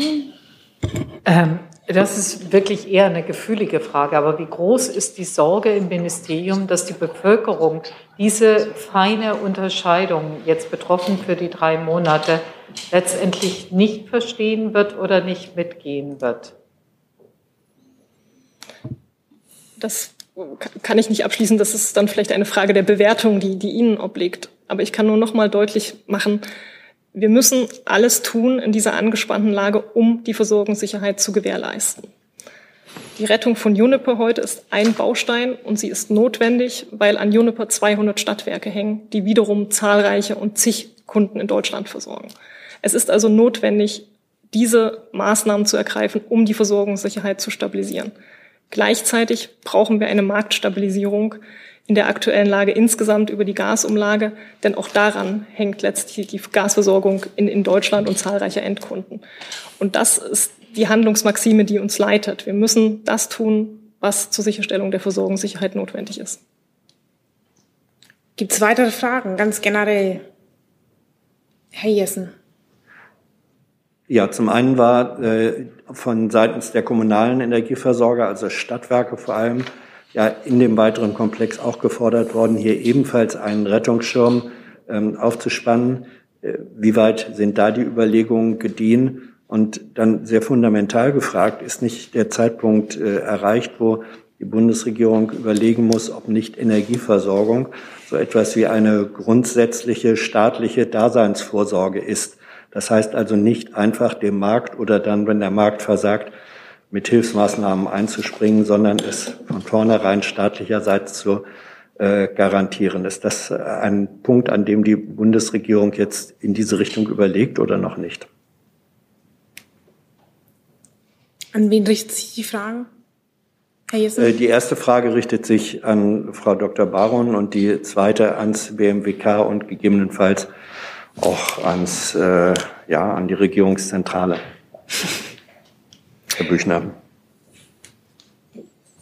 Ähm, das ist wirklich eher eine gefühlige Frage. Aber wie groß ist die Sorge im Ministerium, dass die Bevölkerung diese feine Unterscheidung jetzt betroffen für die drei Monate letztendlich nicht verstehen wird oder nicht mitgehen wird?
Das kann ich nicht abschließen. Das ist dann vielleicht eine Frage der Bewertung, die, die Ihnen obliegt. Aber ich kann nur noch mal deutlich machen, wir müssen alles tun in dieser angespannten Lage, um die Versorgungssicherheit zu gewährleisten. Die Rettung von Juniper heute ist ein Baustein und sie ist notwendig, weil an Juniper 200 Stadtwerke hängen, die wiederum zahlreiche und zig Kunden in Deutschland versorgen. Es ist also notwendig, diese Maßnahmen zu ergreifen, um die Versorgungssicherheit zu stabilisieren. Gleichzeitig brauchen wir eine Marktstabilisierung, in der aktuellen Lage insgesamt über die Gasumlage, denn auch daran hängt letztlich die Gasversorgung in, in Deutschland und zahlreicher Endkunden. Und das ist die Handlungsmaxime, die uns leitet. Wir müssen das tun, was zur Sicherstellung der Versorgungssicherheit notwendig ist.
Gibt es weitere Fragen, ganz generell? Herr Jessen.
Ja, zum einen war äh, von seitens der kommunalen Energieversorger, also Stadtwerke vor allem, ja in dem weiteren Komplex auch gefordert worden, hier ebenfalls einen Rettungsschirm ähm, aufzuspannen. Äh, wie weit sind da die Überlegungen gediehen? Und dann sehr fundamental gefragt, ist nicht der Zeitpunkt äh, erreicht, wo die Bundesregierung überlegen muss, ob nicht Energieversorgung so etwas wie eine grundsätzliche staatliche Daseinsvorsorge ist. Das heißt also nicht einfach dem Markt oder dann, wenn der Markt versagt, mit Hilfsmaßnahmen einzuspringen, sondern es von vornherein staatlicherseits zu äh, garantieren. Ist das ein Punkt, an dem die Bundesregierung jetzt in diese Richtung überlegt oder noch nicht?
An wen richtet sich die Frage?
Herr Jessen? Äh, die erste Frage richtet sich an Frau Dr. Baron und die zweite ans BMWK und gegebenenfalls auch ans, äh, ja, an die Regierungszentrale. Herr Büchner.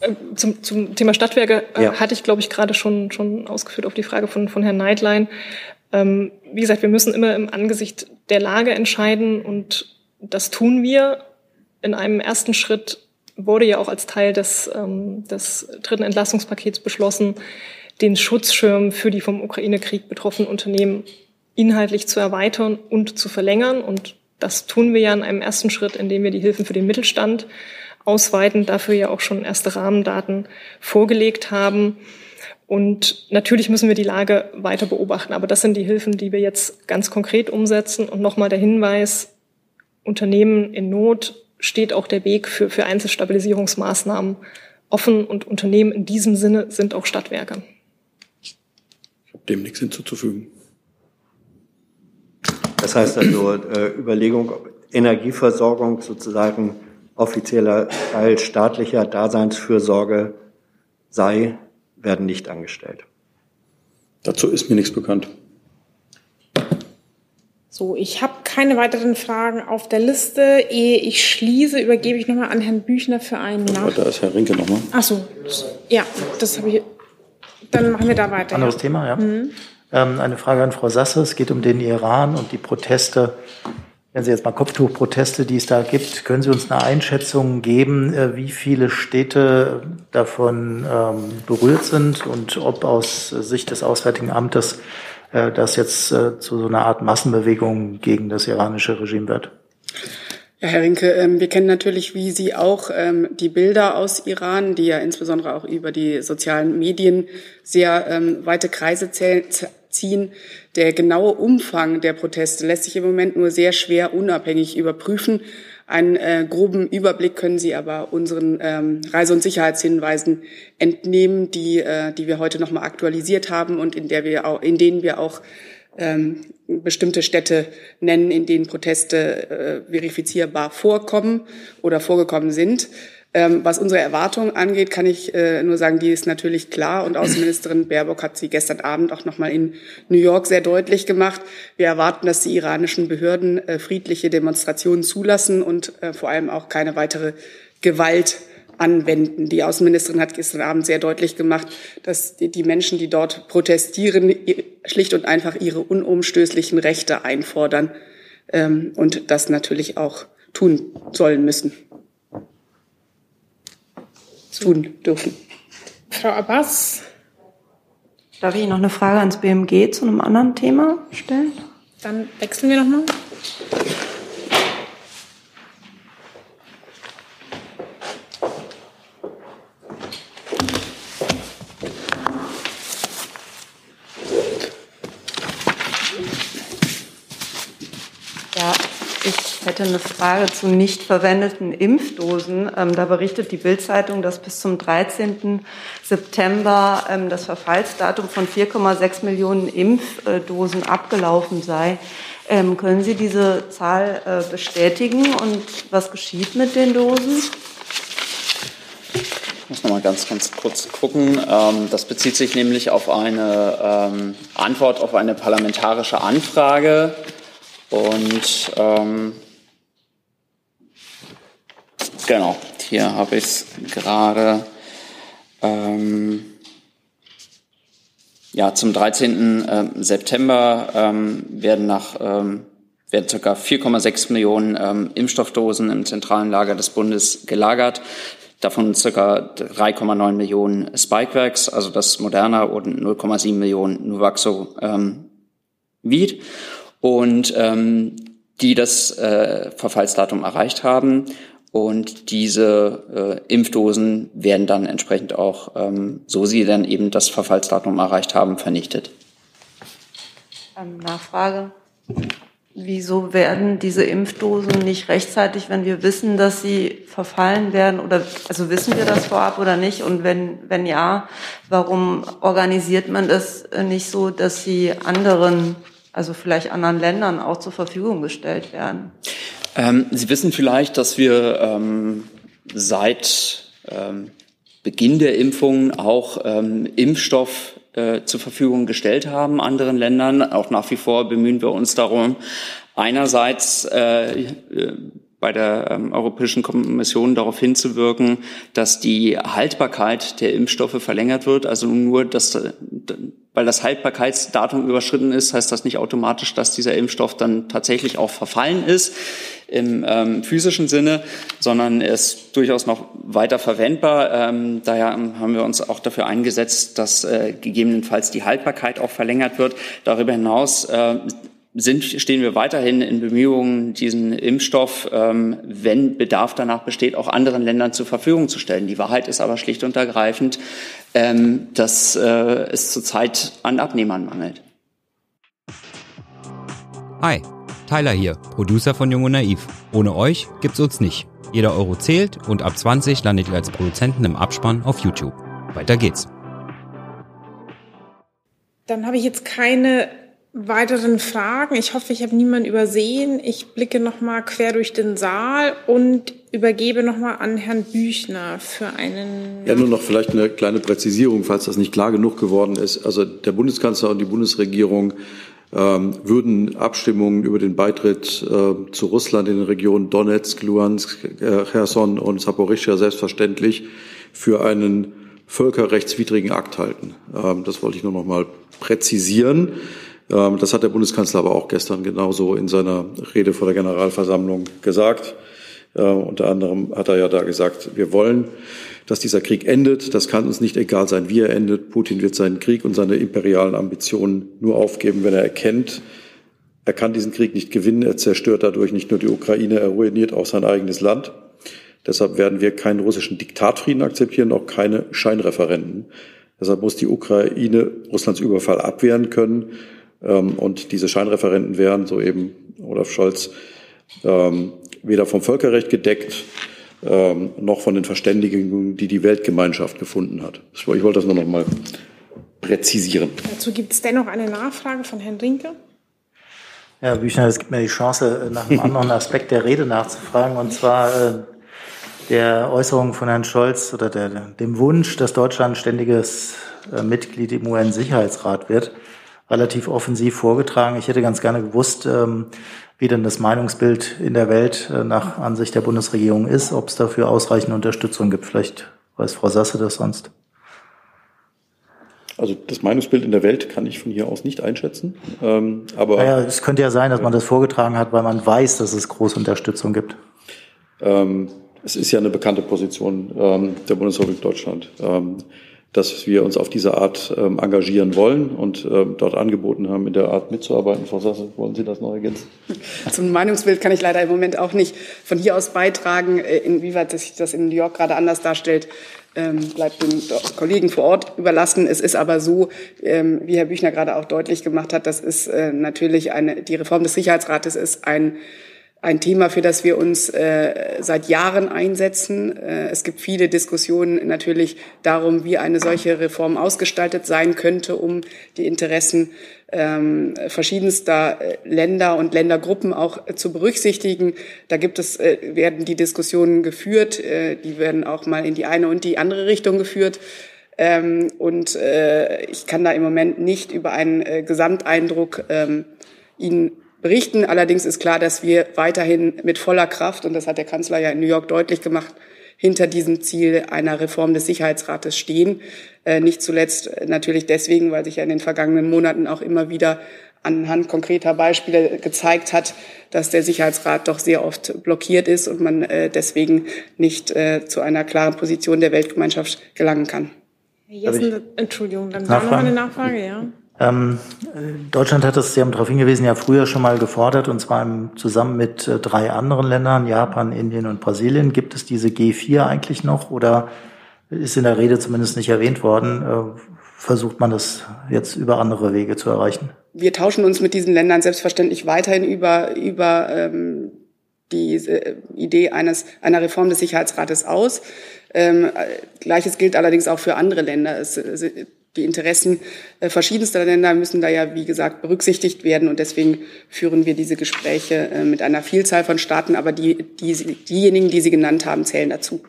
Äh, zum, zum Thema Stadtwerke äh, ja. hatte ich, glaube ich, gerade schon, schon ausgeführt auf die Frage von, von Herrn Neidlein. Ähm, wie gesagt, wir müssen immer im Angesicht der Lage entscheiden und das tun wir. In einem ersten Schritt wurde ja auch als Teil des, ähm, des dritten Entlastungspakets beschlossen, den Schutzschirm für die vom Ukraine-Krieg betroffenen Unternehmen inhaltlich zu erweitern und zu verlängern. Und das tun wir ja in einem ersten Schritt, indem wir die Hilfen für den Mittelstand ausweiten, dafür ja auch schon erste Rahmendaten vorgelegt haben. Und natürlich müssen wir die Lage weiter beobachten. Aber das sind die Hilfen, die wir jetzt ganz konkret umsetzen. Und nochmal der Hinweis, Unternehmen in Not steht auch der Weg für, für Einzelstabilisierungsmaßnahmen offen. Und Unternehmen in diesem Sinne sind auch Stadtwerke.
dem nichts hinzuzufügen.
Das heißt also äh, Überlegung, Energieversorgung sozusagen offizieller Teil staatlicher Daseinsfürsorge sei, werden nicht angestellt.
Dazu ist mir nichts bekannt.
So, ich habe keine weiteren Fragen auf der Liste. Ehe ich schließe, übergebe ich nochmal an Herrn Büchner für einen Nach.
Da ist Herr Rinke nochmal.
Ach so, ja, das habe ich. Dann machen wir da weiter.
Anderes
ja.
Thema, ja. Mhm. Ähm, eine Frage an Frau Sasse. Es geht um den Iran und die Proteste. Wenn Sie jetzt mal Kopftuchproteste, die es da gibt, können Sie uns eine Einschätzung geben, äh, wie viele Städte davon ähm, berührt sind und ob aus Sicht des Auswärtigen Amtes äh, das jetzt äh, zu so einer Art Massenbewegung gegen das iranische Regime wird?
Ja, Herr Rinke, ähm, wir kennen natürlich wie Sie auch die Bilder aus Iran, die ja insbesondere auch über die sozialen Medien sehr weite Kreise ziehen. Der genaue Umfang der Proteste lässt sich im Moment nur sehr schwer unabhängig überprüfen. Einen äh, groben Überblick können Sie aber unseren ähm, Reise- und Sicherheitshinweisen entnehmen, die, äh, die wir heute nochmal aktualisiert haben und in, der wir auch, in denen wir auch ähm, bestimmte Städte nennen, in denen Proteste äh, verifizierbar vorkommen oder vorgekommen sind. Ähm, was unsere Erwartungen angeht, kann ich äh, nur sagen, die ist natürlich klar. Und Außenministerin Baerbock hat sie gestern Abend auch nochmal in New York sehr deutlich gemacht. Wir erwarten, dass die iranischen Behörden äh, friedliche Demonstrationen zulassen und äh, vor allem auch keine weitere Gewalt anwenden. Die Außenministerin hat gestern Abend sehr deutlich gemacht, dass die Menschen, die dort protestieren, schlicht und einfach ihre unumstößlichen Rechte einfordern ähm, und das natürlich auch tun sollen müssen tun dürfen.
Frau Abbas.
Darf ich noch eine Frage ans BMG zu einem anderen Thema stellen?
Dann wechseln wir nochmal.
Hätte eine Frage zu nicht verwendeten Impfdosen. Ähm, da berichtet die Bildzeitung, dass bis zum 13. September ähm, das Verfallsdatum von 4,6 Millionen Impfdosen abgelaufen sei. Ähm, können Sie diese Zahl äh, bestätigen und was geschieht mit den Dosen?
Ich muss noch mal ganz, ganz kurz gucken. Ähm, das bezieht sich nämlich auf eine ähm, Antwort auf eine parlamentarische Anfrage. Und ähm, Genau, hier habe ich es gerade. Ähm, ja, zum 13. Ähm, September ähm, werden nach ähm, werden ca. 4,6 Millionen ähm, Impfstoffdosen im zentralen Lager des Bundes gelagert. Davon ca. 3,9 Millionen Spikevax, also das Moderna, und 0,7 Millionen Nuvaxo ähm, Vied. Und ähm, die das äh, Verfallsdatum erreicht haben. Und diese äh, Impfdosen werden dann entsprechend auch, ähm, so sie dann eben das Verfallsdatum erreicht haben, vernichtet.
Ähm, Nachfrage. Wieso werden diese Impfdosen nicht rechtzeitig, wenn wir wissen, dass sie verfallen werden? Oder also wissen wir das vorab oder nicht? Und wenn, wenn ja, warum organisiert man das nicht so, dass sie anderen, also vielleicht anderen Ländern auch zur Verfügung gestellt werden?
Ähm, Sie wissen vielleicht, dass wir ähm, seit ähm, Beginn der Impfungen auch ähm, Impfstoff äh, zur Verfügung gestellt haben anderen Ländern. Auch nach wie vor bemühen wir uns darum, einerseits äh, äh bei der ähm, Europäischen Kommission darauf hinzuwirken, dass die Haltbarkeit der Impfstoffe verlängert wird. Also nur, dass, weil das Haltbarkeitsdatum überschritten ist, heißt das nicht automatisch, dass dieser Impfstoff dann tatsächlich auch verfallen ist im ähm, physischen Sinne, sondern er ist durchaus noch weiter verwendbar. Ähm, daher haben wir uns auch dafür eingesetzt, dass äh, gegebenenfalls die Haltbarkeit auch verlängert wird. Darüber hinaus äh, sind, stehen wir weiterhin in Bemühungen, diesen Impfstoff, ähm, wenn Bedarf danach besteht, auch anderen Ländern zur Verfügung zu stellen. Die Wahrheit ist aber schlicht und ergreifend, ähm, dass äh, es zurzeit an Abnehmern mangelt.
Hi, Tyler hier, Producer von Jung und Naiv. Ohne euch gibt's uns nicht. Jeder Euro zählt und ab 20 landet ihr als Produzenten im Abspann auf YouTube. Weiter geht's.
Dann habe ich jetzt keine weiteren Fragen. Ich hoffe, ich habe niemanden übersehen. Ich blicke noch mal quer durch den Saal und übergebe noch mal an Herrn Büchner für einen.
Ja, nur noch vielleicht eine kleine Präzisierung, falls das nicht klar genug geworden ist. Also der Bundeskanzler und die Bundesregierung ähm, würden Abstimmungen über den Beitritt äh, zu Russland in den Regionen Donetsk, Luhansk, äh, Cherson und Saporischschja selbstverständlich für einen völkerrechtswidrigen Akt halten. Ähm, das wollte ich nur noch mal präzisieren. Ähm, das hat der Bundeskanzler aber auch gestern genauso in seiner Rede vor der Generalversammlung gesagt. Äh, unter anderem hat er ja da gesagt, wir wollen, dass dieser Krieg endet. Das kann uns nicht egal sein, wie er endet. Putin wird seinen Krieg und seine imperialen Ambitionen nur aufgeben, wenn er erkennt, er kann diesen Krieg nicht gewinnen. Er zerstört dadurch nicht nur die Ukraine, er ruiniert auch sein eigenes Land. Deshalb werden wir keinen russischen Diktatfrieden akzeptieren, auch keine Scheinreferenden. Deshalb muss die Ukraine Russlands Überfall abwehren können. Ähm, und diese Scheinreferenten wären, so eben Olaf Scholz, ähm, weder vom Völkerrecht gedeckt, ähm, noch von den Verständigungen, die die Weltgemeinschaft gefunden hat. Ich wollte das nur noch mal präzisieren.
Dazu gibt es dennoch eine Nachfrage von Herrn Rinke.
Herr Büchner, es gibt mir die Chance, nach einem anderen Aspekt der Rede nachzufragen, und zwar äh, der Äußerung von Herrn Scholz oder der, dem Wunsch, dass Deutschland ständiges äh, Mitglied im UN-Sicherheitsrat wird relativ offensiv vorgetragen. Ich hätte ganz gerne gewusst, ähm, wie denn das Meinungsbild in der Welt äh, nach Ansicht der Bundesregierung ist, ob es dafür ausreichende Unterstützung gibt. Vielleicht weiß Frau Sasse das sonst.
Also das Meinungsbild in der Welt kann ich von hier aus nicht einschätzen. Ähm, aber
naja, es könnte ja sein, dass man das vorgetragen hat, weil man weiß, dass es große Unterstützung gibt.
Ähm, es ist ja eine bekannte Position ähm, der Bundesrepublik Deutschland. Ähm, dass wir uns auf diese Art ähm, engagieren wollen und ähm, dort angeboten haben, in der Art mitzuarbeiten. Frau Sasse, wollen Sie das noch ergänzen?
Zum Meinungsbild kann ich leider im Moment auch nicht von hier aus beitragen. Äh, inwieweit sich das in New York gerade anders darstellt, ähm, bleibt den Kollegen vor Ort überlassen. Es ist aber so, ähm, wie Herr Büchner gerade auch deutlich gemacht hat, das ist äh, natürlich eine, die Reform des Sicherheitsrates ist ein ein Thema, für das wir uns äh, seit Jahren einsetzen. Äh, es gibt viele Diskussionen natürlich darum, wie eine solche Reform ausgestaltet sein könnte, um die Interessen ähm, verschiedenster äh, Länder und Ländergruppen auch äh, zu berücksichtigen. Da gibt es, äh, werden die Diskussionen geführt, äh, die werden auch mal in die eine und die andere Richtung geführt. Ähm, und ich kann da im Moment nicht über einen Gesamteindruck ähm, Ihnen berichten. Allerdings ist klar, dass wir weiterhin mit voller Kraft, und das hat der Kanzler ja in New York deutlich gemacht, hinter diesem Ziel einer Reform des Sicherheitsrates stehen. Äh, nicht zuletzt natürlich deswegen, weil sich ja in den vergangenen Monaten auch immer wieder anhand konkreter Beispiele gezeigt hat, dass der Sicherheitsrat doch sehr oft blockiert ist und man äh, deswegen nicht äh, zu einer klaren Position der Weltgemeinschaft gelangen kann.
Jessen, Entschuldigung, dann war noch eine Nachfrage, ja.
Ähm, Deutschland hat das, Sie haben darauf hingewiesen, ja früher schon mal gefordert, und zwar im, zusammen mit äh, drei anderen Ländern, Japan, Indien und Brasilien. Gibt es diese G4 eigentlich noch oder ist in der Rede zumindest nicht erwähnt worden? Äh, versucht man das jetzt über andere Wege zu erreichen?
Wir tauschen uns mit diesen Ländern selbstverständlich weiterhin über, über ähm, die äh, Idee eines, einer Reform des Sicherheitsrates aus. Ähm, Gleiches gilt allerdings auch für andere Länder. Es, die Interessen äh, verschiedenster Länder müssen da ja, wie gesagt, berücksichtigt werden. Und deswegen führen wir diese Gespräche äh, mit einer Vielzahl von Staaten. Aber die, die, diejenigen, die Sie genannt haben, zählen dazu.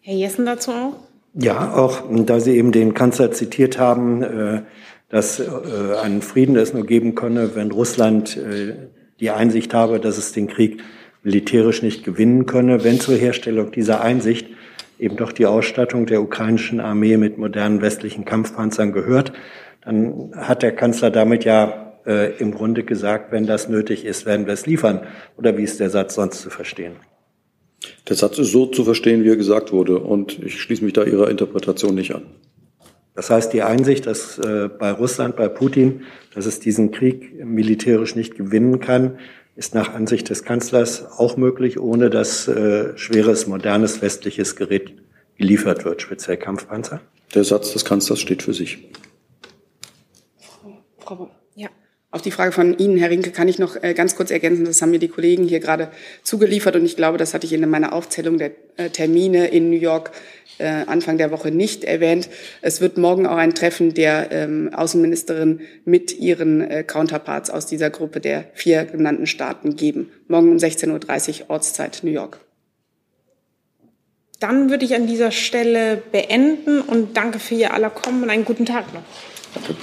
Herr Jessen dazu auch?
Ja, auch da Sie eben den Kanzler zitiert haben, äh, dass einen Frieden es nur geben könne, wenn Russland die Einsicht habe, dass es den Krieg militärisch nicht gewinnen könne. Wenn zur Herstellung dieser Einsicht eben doch die Ausstattung der ukrainischen Armee mit modernen westlichen Kampfpanzern gehört, dann hat der Kanzler damit ja äh, im Grunde gesagt, wenn das nötig ist, werden wir es liefern. Oder wie ist der Satz sonst zu verstehen?
Der Satz ist so zu verstehen, wie er gesagt wurde. Und ich schließe mich da Ihrer Interpretation nicht an.
Das heißt, die Einsicht, dass äh, bei Russland, bei Putin, dass es diesen Krieg militärisch nicht gewinnen kann, ist nach Ansicht des Kanzlers auch möglich, ohne dass äh, schweres, modernes westliches Gerät geliefert wird, speziell Kampfpanzer?
Der Satz des Kanzlers steht für sich.
Frau, ja.
Auf die Frage von Ihnen, Herr Rinke, kann ich noch äh, ganz kurz ergänzen. Das haben mir die Kollegen hier gerade zugeliefert und ich glaube, das hatte ich in meiner Aufzählung der äh, Termine in New York äh, Anfang der Woche nicht erwähnt. Es wird morgen auch ein Treffen der ähm, Außenministerin mit ihren Counterparts aus dieser Gruppe der vier genannten Staaten geben. Morgen um 16.30 Uhr Ortszeit New York.
Dann würde ich an dieser Stelle beenden und danke für Ihr aller Kommen und einen guten Tag noch. Danke.